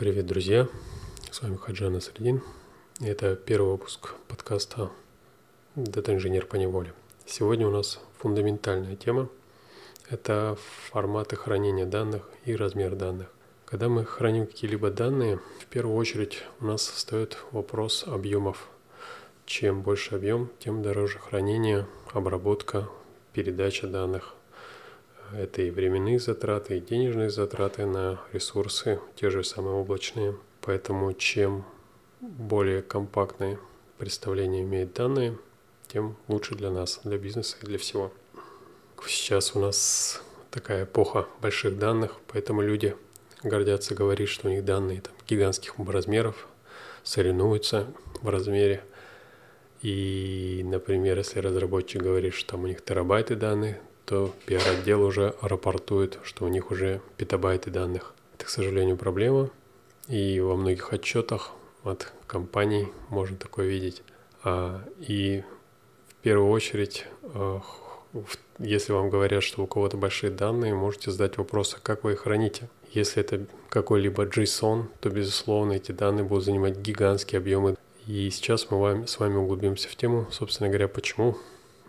Привет, друзья! С вами Хаджан Асредин. Это первый выпуск подкаста «Дата-инженер по неволе». Сегодня у нас фундаментальная тема – это форматы хранения данных и размер данных. Когда мы храним какие-либо данные, в первую очередь у нас встает вопрос объемов. Чем больше объем, тем дороже хранение, обработка, передача данных. Это и временные затраты, и денежные затраты на ресурсы, те же самые облачные. Поэтому чем более компактное представление имеют данные, тем лучше для нас, для бизнеса и для всего. Сейчас у нас такая эпоха больших данных, поэтому люди гордятся говорить, что у них данные там, гигантских размеров, соревнуются в размере. И, например, если разработчик говорит, что там у них терабайты данных, то пиар-отдел уже рапортует, что у них уже петабайты данных. Это, к сожалению, проблема. И во многих отчетах от компаний можно такое видеть. А, и в первую очередь а, если вам говорят, что у кого-то большие данные, можете задать вопрос, а как вы их храните? Если это какой-либо JSON, то, безусловно, эти данные будут занимать гигантские объемы. И сейчас мы с вами углубимся в тему, собственно говоря, почему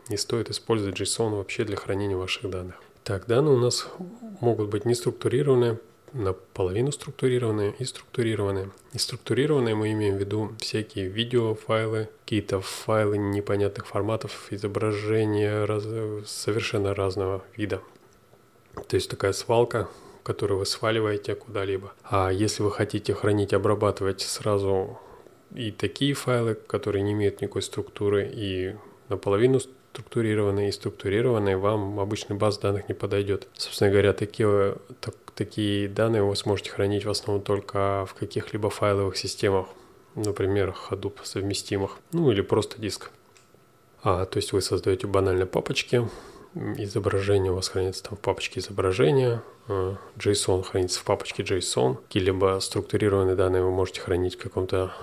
не стоит использовать JSON вообще для хранения ваших данных. Так, данные у нас могут быть не структурированные, наполовину структурированные и структурированные. И структурированные мы имеем в виду всякие видеофайлы, какие-то файлы непонятных форматов, изображения раз, совершенно разного вида. То есть такая свалка, которую вы сваливаете куда-либо. А если вы хотите хранить, обрабатывать сразу и такие файлы, которые не имеют никакой структуры, и наполовину структурированные и структурированные, вам обычный баз данных не подойдет. Собственно говоря, такие, так, такие данные вы сможете хранить в основном только в каких-либо файловых системах, например, Hadoop совместимых, ну или просто диск. А, то есть вы создаете банально папочки, изображение у вас хранится там в папочке изображения, а, JSON хранится в папочке JSON, какие-либо структурированные данные вы можете хранить в каком-то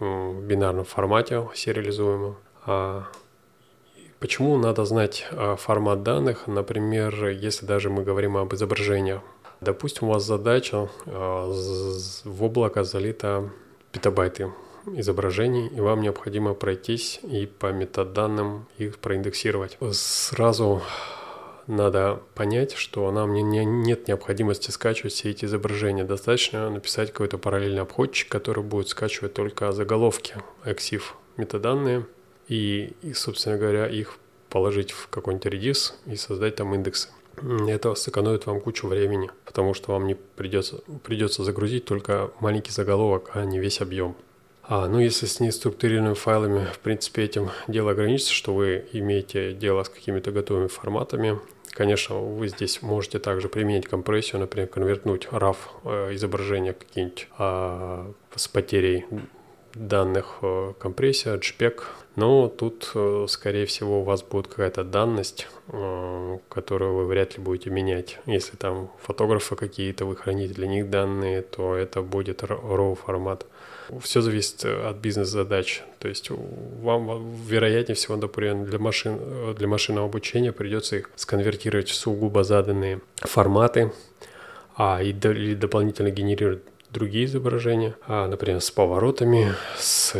бинарном формате сериализуемом, а Почему надо знать а, формат данных, например, если даже мы говорим об изображениях? Допустим, у вас задача а, в облако залито петабайты изображений, и вам необходимо пройтись и по метаданным их проиндексировать. Сразу надо понять, что нам не, не, нет необходимости скачивать все эти изображения. Достаточно написать какой-то параллельный обходчик, который будет скачивать только заголовки, EXIF метаданные, и, и, собственно говоря, их положить в какой-нибудь редис и создать там индексы. Это сэкономит вам кучу времени, потому что вам не придется, придется загрузить только маленький заголовок, а не весь объем. А, ну, если с неструктурированными файлами, в принципе, этим дело ограничится, что вы имеете дело с какими-то готовыми форматами. Конечно, вы здесь можете также применить компрессию, например, конвертнуть RAW э, изображение какие-нибудь а, с потерей данных э, компрессия, JPEG. Но тут, э, скорее всего, у вас будет какая-то данность, э, которую вы вряд ли будете менять. Если там фотографы какие-то, вы храните для них данные, то это будет RAW формат. Все зависит от бизнес-задач. То есть вам, вероятнее всего, например, для, машин, для машинного обучения придется их сконвертировать в сугубо заданные форматы, а и, дополнительно генерировать другие изображения, а, например, с поворотами, с,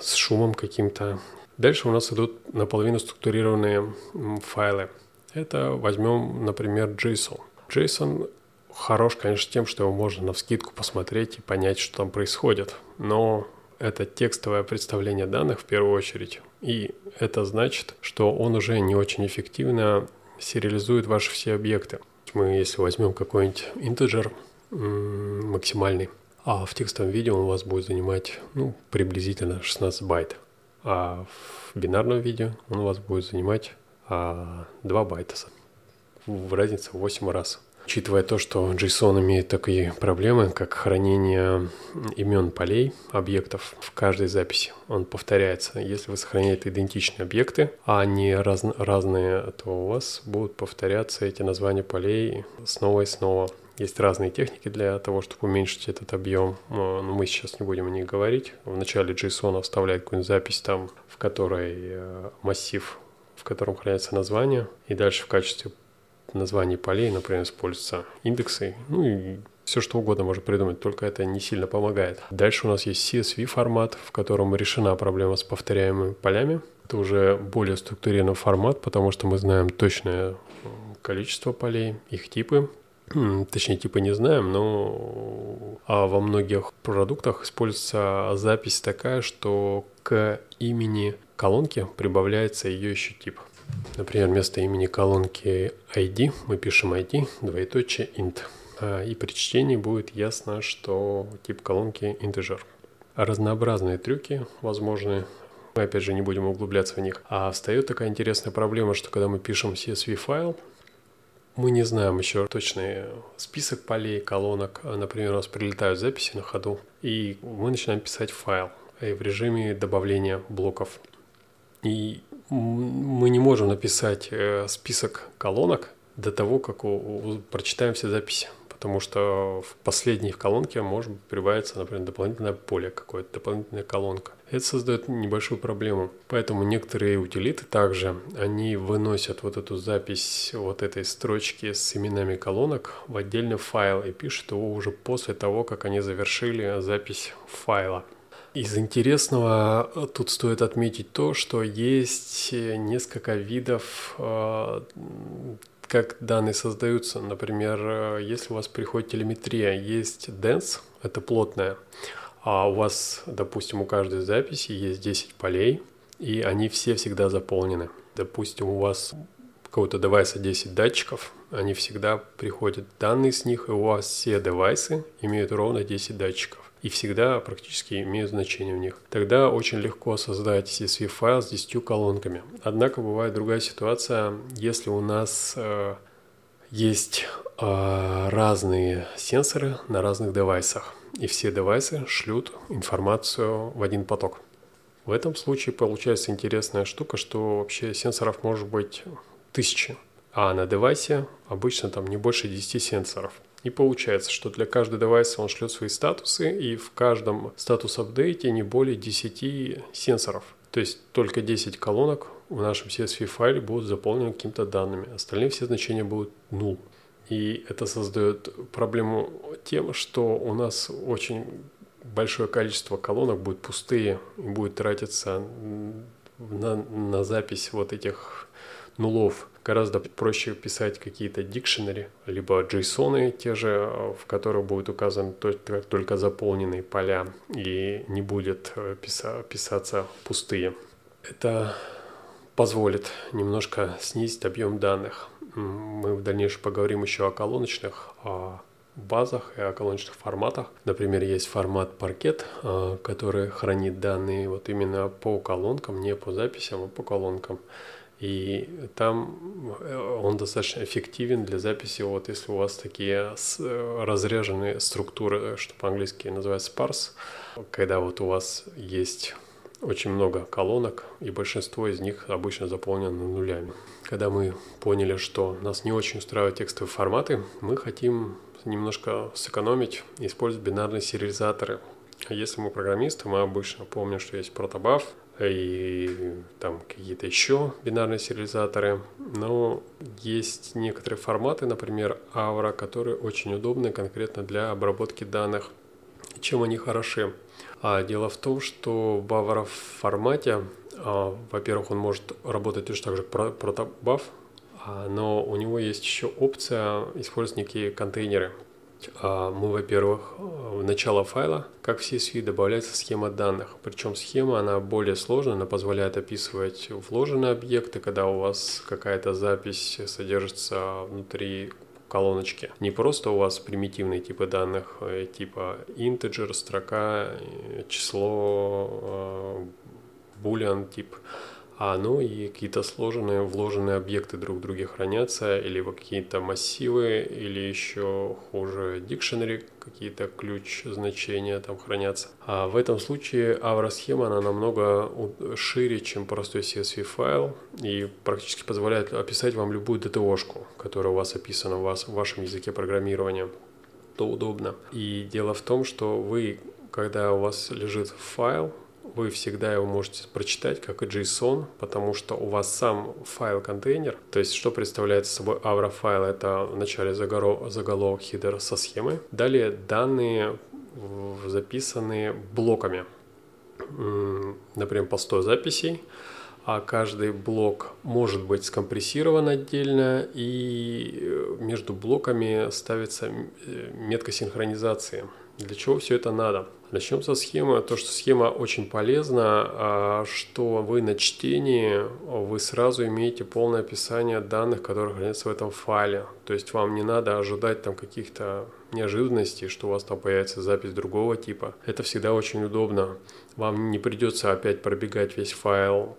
с шумом каким-то. Дальше у нас идут наполовину структурированные файлы. Это возьмем, например, JSON. JSON хорош, конечно, тем, что его можно на вскидку посмотреть и понять, что там происходит. Но это текстовое представление данных в первую очередь. И это значит, что он уже не очень эффективно сериализует ваши все объекты. Мы, если возьмем какой-нибудь интеджер, максимальный. А в текстовом видео он у вас будет занимать ну, приблизительно 16 байт. А в бинарном видео он у вас будет занимать а, 2 байта. В разница в 8 раз. Учитывая то, что JSON имеет такие проблемы, как хранение имен полей, объектов в каждой записи, он повторяется. Если вы сохраняете идентичные объекты, а не раз, разные, то у вас будут повторяться эти названия полей снова и снова. Есть разные техники для того, чтобы уменьшить этот объем, но мы сейчас не будем о них говорить. В начале JSON вставляет какую-нибудь запись там, в которой э, массив, в котором хранятся названия, и дальше в качестве названий полей, например, используются индексы, ну и все что угодно можно придумать, только это не сильно помогает. Дальше у нас есть CSV формат, в котором решена проблема с повторяемыми полями. Это уже более структурированный формат, потому что мы знаем точное количество полей, их типы, точнее типа не знаем, но а во многих продуктах используется запись такая, что к имени колонки прибавляется ее еще тип. Например, вместо имени колонки ID мы пишем ID, двоеточие int. А, и при чтении будет ясно, что тип колонки integer. Разнообразные трюки возможны, мы опять же не будем углубляться в них. А встает такая интересная проблема, что когда мы пишем CSV файл, мы не знаем еще точный список полей, колонок. Например, у нас прилетают записи на ходу, и мы начинаем писать файл в режиме добавления блоков. И мы не можем написать э, список колонок до того, как прочитаем все записи потому что в последней в колонке может прибавиться, например, дополнительное поле какое-то, дополнительная колонка. Это создает небольшую проблему. Поэтому некоторые утилиты также, они выносят вот эту запись вот этой строчки с именами колонок в отдельный файл и пишут его уже после того, как они завершили запись файла. Из интересного тут стоит отметить то, что есть несколько видов э, как данные создаются. Например, э, если у вас приходит телеметрия, есть dense, это плотная, а у вас, допустим, у каждой записи есть 10 полей, и они все всегда заполнены. Допустим, у вас какого-то девайса 10 датчиков, они всегда приходят данные с них, и у вас все девайсы имеют ровно 10 датчиков и всегда практически имеют значение в них. Тогда очень легко создать CSV файл с 10 колонками. Однако бывает другая ситуация, если у нас э, есть э, разные сенсоры на разных девайсах, и все девайсы шлют информацию в один поток. В этом случае получается интересная штука, что вообще сенсоров может быть тысячи, а на девайсе обычно там не больше 10 сенсоров. И получается, что для каждого девайса он шлет свои статусы, и в каждом статус-апдейте не более 10 сенсоров. То есть только 10 колонок в нашем CSV файле будут заполнены какими-то данными. Остальные все значения будут null. И это создает проблему тем, что у нас очень большое количество колонок будет пустые и будет тратиться на, на запись вот этих нулов гораздо проще писать какие-то дикшенери, либо JSON те же, в которых будет указан только, заполненные поля и не будет э, писа, писаться пустые. Это позволит немножко снизить объем данных. Мы в дальнейшем поговорим еще о колоночных базах и о колоночных форматах. Например, есть формат паркет, э, который хранит данные вот именно по колонкам, не по записям, а по колонкам. И там э, он достаточно эффективен для записи, вот если у вас такие э, разряженные структуры, что по-английски называется sparse, когда вот у вас есть очень много колонок, и большинство из них обычно заполнены нулями. Когда мы поняли, что нас не очень устраивают текстовые форматы, мы хотим немножко сэкономить использовать бинарные сериализаторы. Если мы программисты, мы обычно помним, что есть протобаф, и там какие-то еще бинарные сериализаторы. Но есть некоторые форматы, например, Aura, которые очень удобны конкретно для обработки данных. Чем они хороши? А, дело в том, что в Aura формате, а, во-первых, он может работать точно так же протобаф, а, но у него есть еще опция использовать некие контейнеры. А, мы, во-первых, в начало файла, как в CSV, добавляется схема данных. Причем схема, она более сложная, она позволяет описывать вложенные объекты, когда у вас какая-то запись содержится внутри колоночки. Не просто у вас примитивные типы данных, э, типа integer, строка, э, число, э, boolean тип, а ну и какие-то сложенные, вложенные объекты друг в друге хранятся, или какие-то массивы, или еще хуже дикшенери, какие-то ключ значения там хранятся. А в этом случае Avra-схема, она намного шире, чем простой CSV файл, и практически позволяет описать вам любую DTO-шку, которая у вас описана в, вас, в вашем языке программирования. То удобно. И дело в том, что вы, когда у вас лежит файл, вы всегда его можете прочитать как и JSON, потому что у вас сам файл-контейнер, то есть что представляет собой Avra файл, это вначале заголовок, заголовок хидер со схемой, далее данные записанные блоками, например, по 100 записей, а каждый блок может быть скомпрессирован отдельно, и э, между блоками ставится э, метка синхронизации. Для чего все это надо? Начнем со схемы. То, что схема очень полезна, а что вы на чтении, вы сразу имеете полное описание данных, которые хранятся в этом файле. То есть вам не надо ожидать там каких-то неожиданностей, что у вас там появится запись другого типа. Это всегда очень удобно. Вам не придется опять пробегать весь файл,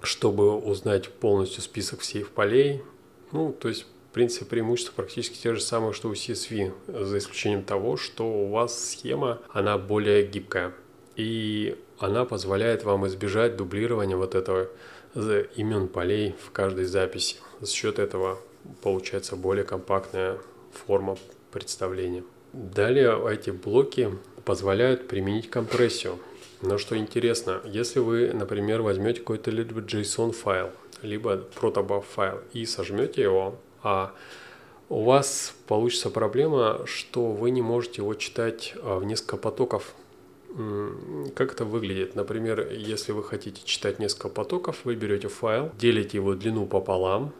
чтобы узнать полностью список всех полей. Ну, то есть принципе, преимущества практически те же самые, что у CSV, за исключением того, что у вас схема, она более гибкая. И она позволяет вам избежать дублирования вот этого имен полей в каждой записи. За счет этого получается более компактная форма представления. Далее эти блоки позволяют применить компрессию. Но что интересно, если вы, например, возьмете какой-то JSON файл, либо protobuf файл и сожмете его, а у вас получится проблема, что вы не можете его читать а, в несколько потоков. Как это выглядит? Например, если вы хотите читать несколько потоков, вы берете файл, делите его длину пополам,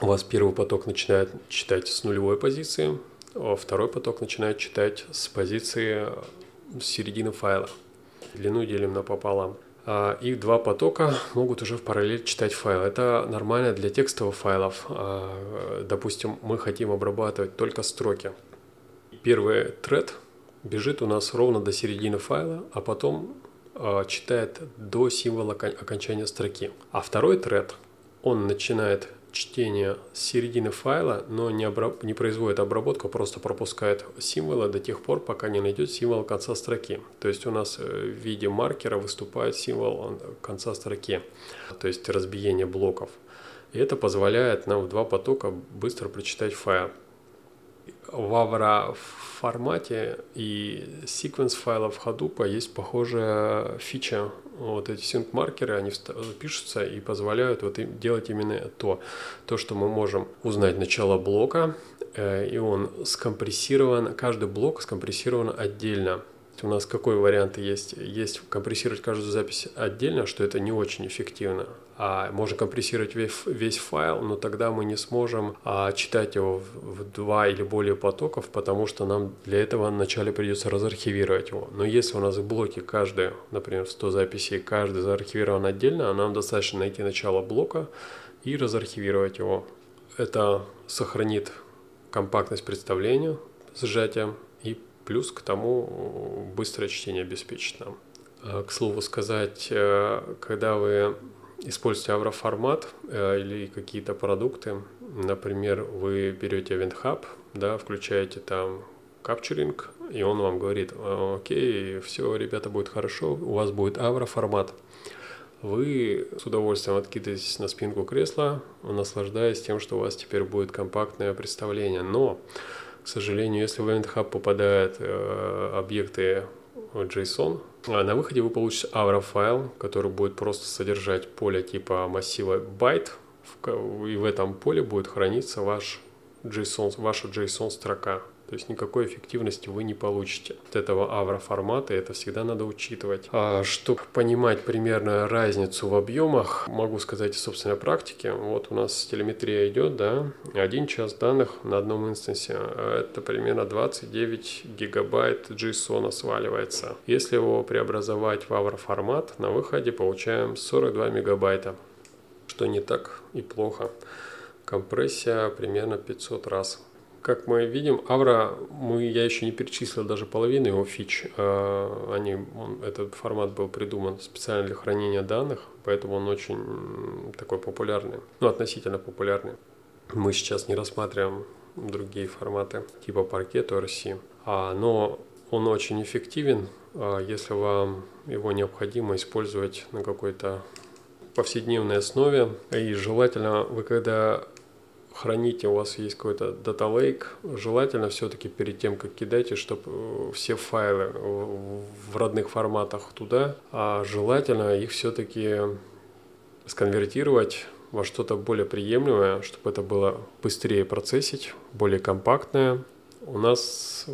у вас первый поток начинает читать с нулевой позиции, а второй поток начинает читать с позиции с середины файла. Длину делим на пополам. А, их два потока могут уже в параллель читать файл. Это нормально для текстовых файлов. А, допустим, мы хотим обрабатывать только строки. Первый тред бежит у нас ровно до середины файла, а потом а, читает до символа окончания строки. А второй тред, он начинает чтение с середины файла, но не, обраб... не производит обработку, просто пропускает символы до тех пор, пока не найдет символ конца строки. То есть у нас э, в виде маркера выступает символ конца строки, то есть разбиение блоков. И это позволяет нам в два потока быстро прочитать файл. В Avra формате и sequence файлов Hadoop есть похожая фича. Вот эти синк-маркеры, они пишутся и позволяют вот им делать именно то, то, что мы можем узнать начало блока, э, и он скомпрессирован, каждый блок скомпрессирован отдельно у нас какой вариант есть? Есть компрессировать каждую запись отдельно, что это не очень эффективно. А можно компрессировать весь, весь файл, но тогда мы не сможем а, читать его в, в два или более потоков, потому что нам для этого вначале придется разархивировать его. Но если у нас в блоке каждый, например, 100 записей, каждый заархивирован отдельно, нам достаточно найти начало блока и разархивировать его. Это сохранит компактность представления, сжатия и Плюс к тому быстрое чтение обеспечит нам. А, к слову сказать, э, когда вы используете авроформат э, или какие-то продукты, например, вы берете Event да, включаете там капчуринг, и он вам говорит, окей, все, ребята, будет хорошо, у вас будет авроформат. Вы с удовольствием откидываетесь на спинку кресла, наслаждаясь тем, что у вас теперь будет компактное представление. Но к сожалению, если в Event Hub попадают э, объекты JSON, а на выходе вы получите Aura файл, который будет просто содержать поле типа массива byte, и в этом поле будет храниться ваш JSON, ваша JSON строка. То есть никакой эффективности вы не получите от этого авроформата, и это всегда надо учитывать. А чтобы понимать примерно разницу в объемах, могу сказать из собственной практики. Вот у нас телеметрия идет, да, один час данных на одном инстансе. Это примерно 29 гигабайт JSON сваливается. Если его преобразовать в авроформат, на выходе получаем 42 мегабайта, что не так и плохо. Компрессия примерно 500 раз как мы видим, Авра, мы, я еще не перечислил даже половину его фич. А, они, он, этот формат был придуман специально для хранения данных, поэтому он очень такой популярный, ну, относительно популярный. Мы сейчас не рассматриваем другие форматы типа Parquet, RC, а, но он очень эффективен, а, если вам его необходимо использовать на какой-то повседневной основе. И желательно вы когда храните, у вас есть какой-то дата lake, желательно все-таки перед тем, как кидайте, чтобы э, все файлы в родных форматах туда, а желательно их все-таки сконвертировать во что-то более приемлемое, чтобы это было быстрее процессить, более компактное. У нас,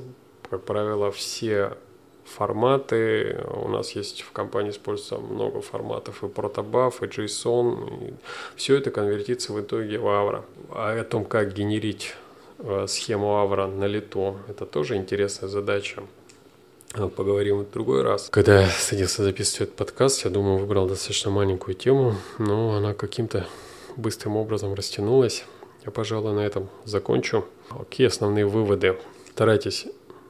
как правило, все форматы. У нас есть в компании используется много форматов и протобаф, и JSON. И все это конвертится в итоге в Avro. А о том, как генерить э, схему Avro на лету, это тоже интересная задача. Поговорим в другой раз. Когда я садился записывать этот подкаст, я думаю, выбрал достаточно маленькую тему, но она каким-то быстрым образом растянулась. Я, пожалуй, на этом закончу. Какие основные выводы? Старайтесь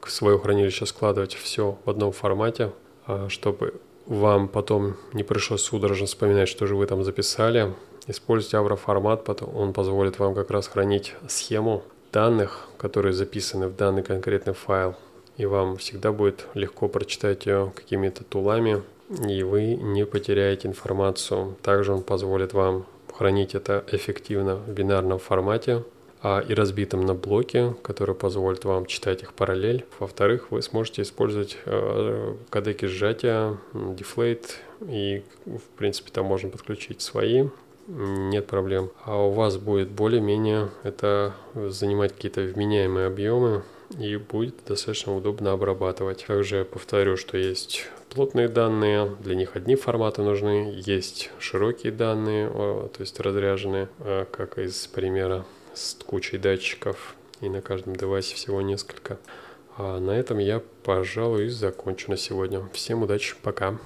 в свое хранилище складывать все в одном формате, а, чтобы вам потом не пришлось судорожно вспоминать, что же вы там записали. Используйте авроформат, потом он позволит вам как раз хранить схему данных, которые записаны в данный конкретный файл. И вам всегда будет легко прочитать ее какими-то тулами, и вы не потеряете информацию. Также он позволит вам хранить это эффективно в бинарном формате, и разбитым на блоки, которые позволят вам читать их параллель. Во-вторых, вы сможете использовать э, кодеки сжатия, deflate, и, в принципе, там можно подключить свои, нет проблем. А у вас будет более-менее это занимать какие-то вменяемые объемы, и будет достаточно удобно обрабатывать. Также повторю, что есть плотные данные, для них одни форматы нужны, есть широкие данные, то есть разряженные, э, как из примера с кучей датчиков, и на каждом девайсе всего несколько. А на этом я, пожалуй, закончу на сегодня. Всем удачи, пока.